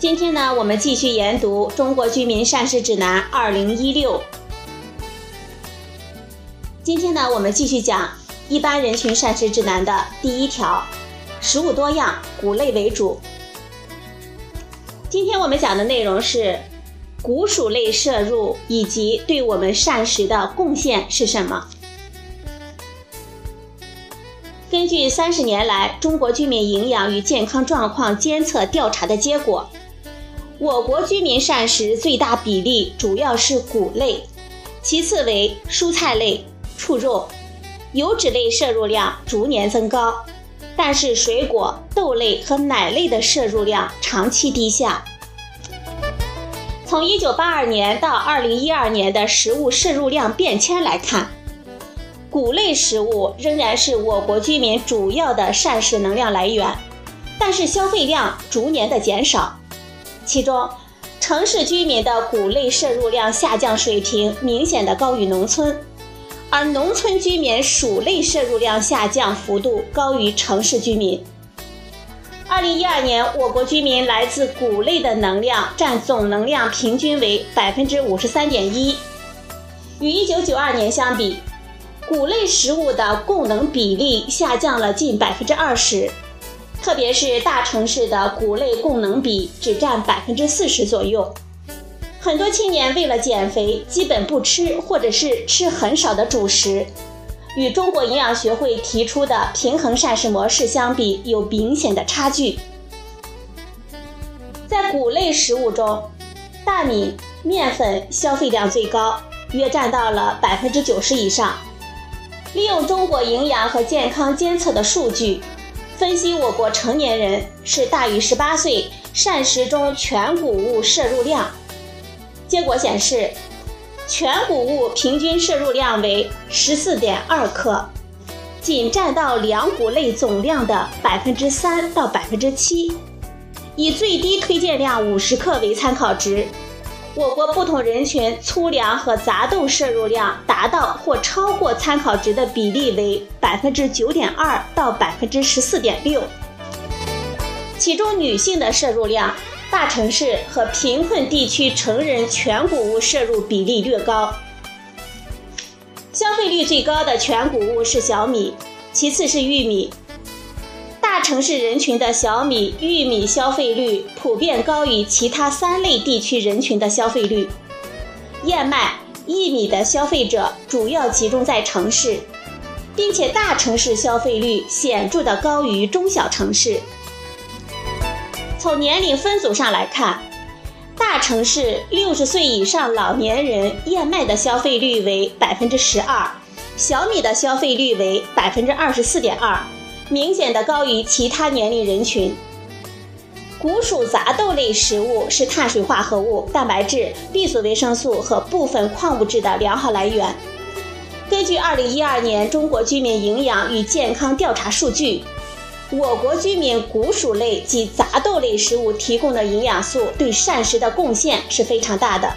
今天呢，我们继续研读《中国居民膳食指南（二零一六）》。今天呢，我们继续讲一般人群膳食指南的第一条：食物多样，谷类为主。今天我们讲的内容是谷薯类摄入以及对我们膳食的贡献是什么。根据三十年来中国居民营养与健康状况监测调查的结果，我国居民膳食最大比例主要是谷类，其次为蔬菜类、畜肉，油脂类摄入量逐年增高，但是水果、豆类和奶类的摄入量长期低下。从一九八二年到二零一二年的食物摄入量变迁来看。谷类食物仍然是我国居民主要的膳食能量来源，但是消费量逐年的减少。其中，城市居民的谷类摄入量下降水平明显的高于农村，而农村居民薯类摄入量下降幅度高于城市居民。二零一二年，我国居民来自谷类的能量占总能量平均为百分之五十三点一，与一九九二年相比。谷类食物的供能比例下降了近百分之二十，特别是大城市的谷类供能比只占百分之四十左右。很多青年为了减肥，基本不吃或者是吃很少的主食，与中国营养学会提出的平衡膳食模式相比，有明显的差距。在谷类食物中，大米、面粉消费量最高，约占到了百分之九十以上。利用中国营养和健康监测的数据，分析我国成年人是大于十八岁膳食中全谷物摄入量。结果显示，全谷物平均摄入量为十四点二克，仅占到粮谷类总量的百分之三到百分之七。以最低推荐量五十克为参考值。我国不同人群粗粮和杂豆摄入量达到或超过参考值的比例为百分之九点二到百分之十四点六，其中女性的摄入量，大城市和贫困地区成人全谷物摄入比例略高。消费率最高的全谷物是小米，其次是玉米。城市人群的小米、玉米消费率普遍高于其他三类地区人群的消费率。燕麦、薏米的消费者主要集中在城市，并且大城市消费率显著的高于中小城市。从年龄分组上来看，大城市六十岁以上老年人燕麦的消费率为百分之十二，小米的消费率为百分之二十四点二。明显的高于其他年龄人群。谷薯杂豆类食物是碳水化合物、蛋白质、B 族维生素和部分矿物质的良好来源。根据2012年中国居民营养与健康调查数据，我国居民谷薯类及杂豆类食物提供的营养素对膳食的贡献是非常大的。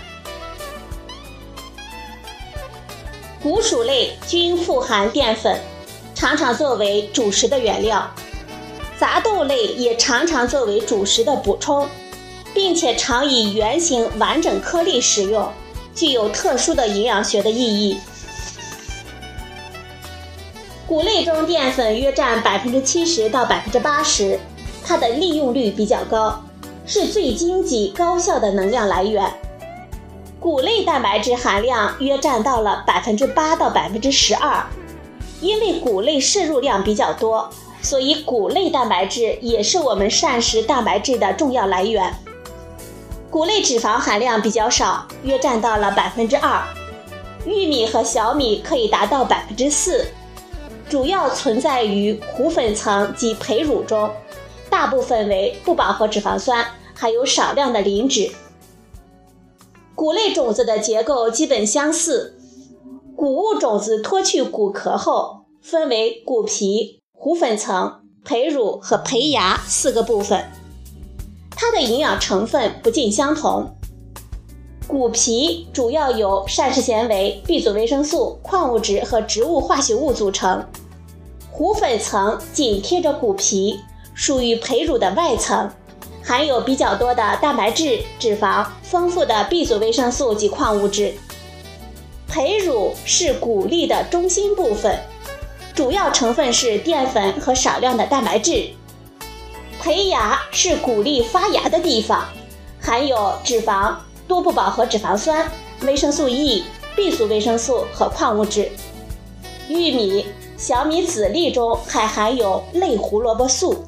谷薯类均富含淀粉。常常作为主食的原料，杂豆类也常常作为主食的补充，并且常以圆形完整颗粒食用，具有特殊的营养学的意义。谷类中淀粉约占百分之七十到百分之八十，它的利用率比较高，是最经济高效的能量来源。谷类蛋白质含量约占到了百分之八到百分之十二。因为谷类摄入量比较多，所以谷类蛋白质也是我们膳食蛋白质的重要来源。谷类脂肪含量比较少，约占到了百分之二。玉米和小米可以达到百分之四，主要存在于糊粉层及胚乳中，大部分为不饱和脂肪酸，还有少量的磷脂。谷类种子的结构基本相似。谷物种子脱去谷壳后，分为谷皮、糊粉层、胚乳和胚芽四个部分。它的营养成分不尽相同。谷皮主要由膳食纤维、B 族维生素、矿物质和植物化学物组成。糊粉层紧贴着谷皮，属于胚乳的外层，含有比较多的蛋白质、脂肪，丰富的 B 族维生素及矿物质。胚乳是谷粒的中心部分，主要成分是淀粉和少量的蛋白质。胚芽是谷粒发芽的地方，含有脂肪、多不饱和脂肪酸、维生素 E、B 族维生素和矿物质。玉米、小米籽粒中还含有类胡萝卜素。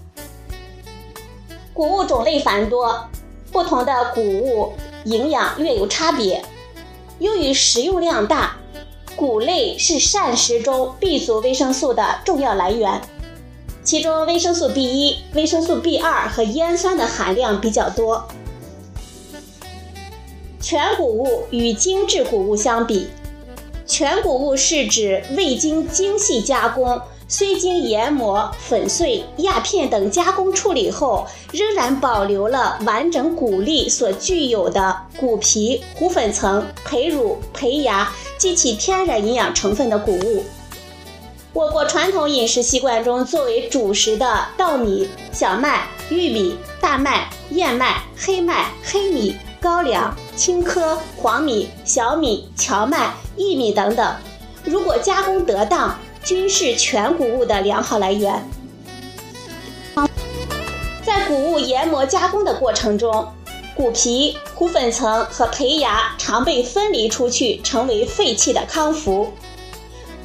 谷物种类繁多，不同的谷物营养略有差别。由于食用量大，谷类是膳食中 B 族维生素的重要来源。其中维生素 B1、维生素 B2 和烟酸的含量比较多。全谷物与精制谷物相比，全谷物是指未经精细加工，虽经研磨、粉碎、压片等加工处理后，仍然保留了完整谷粒所具有的谷皮、糊粉层、胚乳、胚芽及其天然营养成分的谷物。我国传统饮食习惯中，作为主食的稻米、小麦、玉米、大麦、燕麦、黑麦、黑米、高粱、青稞、黄米、小米、荞麦、薏米等等，如果加工得当，均是全谷物的良好来源。在谷物研磨加工的过程中，谷皮、糊粉层和胚芽常被分离出去，成为废弃的康福。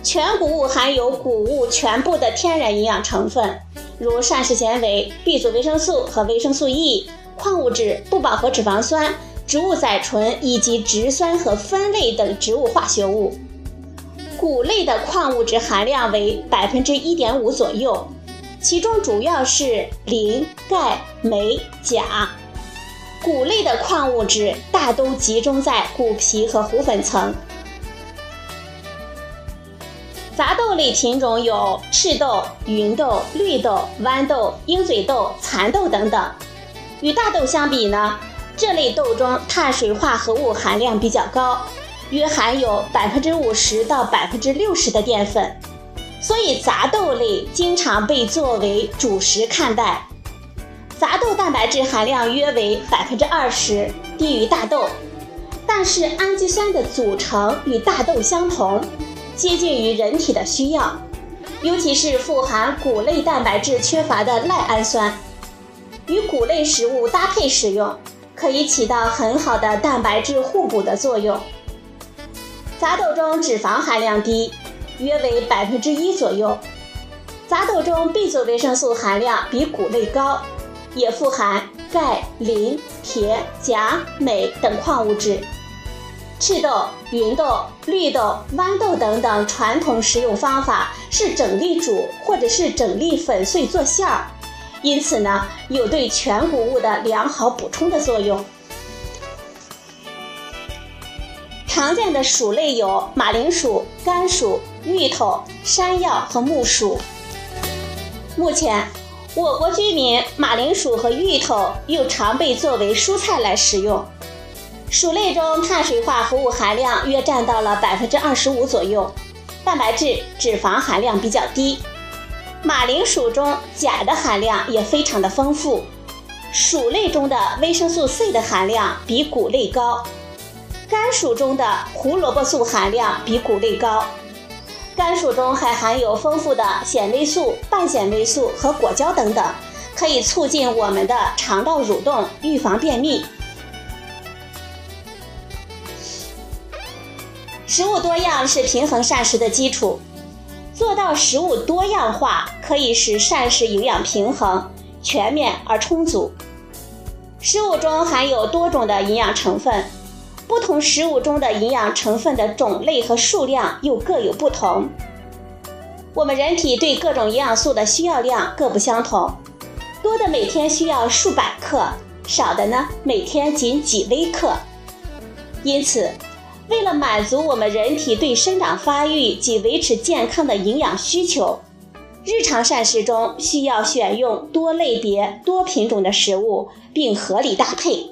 全谷物含有谷物全部的天然营养成分，如膳食纤维、B 族维生素和维生素 E、矿物质、不饱和脂肪酸、植物甾醇以及植酸和酚类等植物化学物。谷类的矿物质含量为百分之一点五左右，其中主要是磷、钙、镁、钾。谷类的矿物质大都集中在谷皮和糊粉层。杂豆类品种有赤豆、芸豆、绿豆、豌豆、鹰嘴豆、蚕豆等等。与大豆相比呢，这类豆中碳水化合物含量比较高，约含有百分之五十到百分之六十的淀粉，所以杂豆类经常被作为主食看待。杂豆蛋白质含量约为百分之二十，低于大豆，但是氨基酸的组成与大豆相同。接近于人体的需要，尤其是富含谷类蛋白质缺乏的赖氨酸，与谷类食物搭配使用，可以起到很好的蛋白质互补的作用。杂豆中脂肪含量低，约为百分之一左右。杂豆中 B 族维生素含量比谷类高，也富含钙、磷、铁、钾、镁等矿物质。赤豆、芸豆、绿豆、豌豆等等传统食用方法是整粒煮或者是整粒粉碎做馅儿，因此呢，有对全谷物的良好补充的作用。常见的薯类有马铃薯、甘薯、芋头、山药和木薯。目前，我国居民马铃薯和芋头又常被作为蔬菜来食用。薯类中碳水化合物含量约占到了百分之二十五左右，蛋白质、脂肪含量比较低。马铃薯中钾的含量也非常的丰富。薯类中的维生素 C 的含量比谷类高。甘薯中的胡萝卜素含量比谷类高。甘薯中还含有丰富的纤维素、半纤维素和果胶等等，可以促进我们的肠道蠕动，预防便秘。食物多样是平衡膳食的基础，做到食物多样化，可以使膳食营养平衡、全面而充足。食物中含有多种的营养成分，不同食物中的营养成分的种类和数量又各有不同。我们人体对各种营养素的需要量各不相同，多的每天需要数百克，少的呢每天仅几微克。因此，为了满足我们人体对生长发育及维持健康的营养需求，日常膳食中需要选用多类别、多品种的食物，并合理搭配。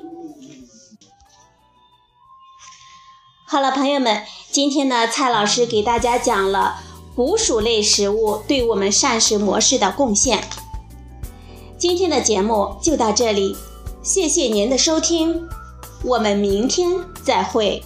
好了，朋友们，今天呢，蔡老师给大家讲了谷薯类食物对我们膳食模式的贡献。今天的节目就到这里，谢谢您的收听，我们明天再会。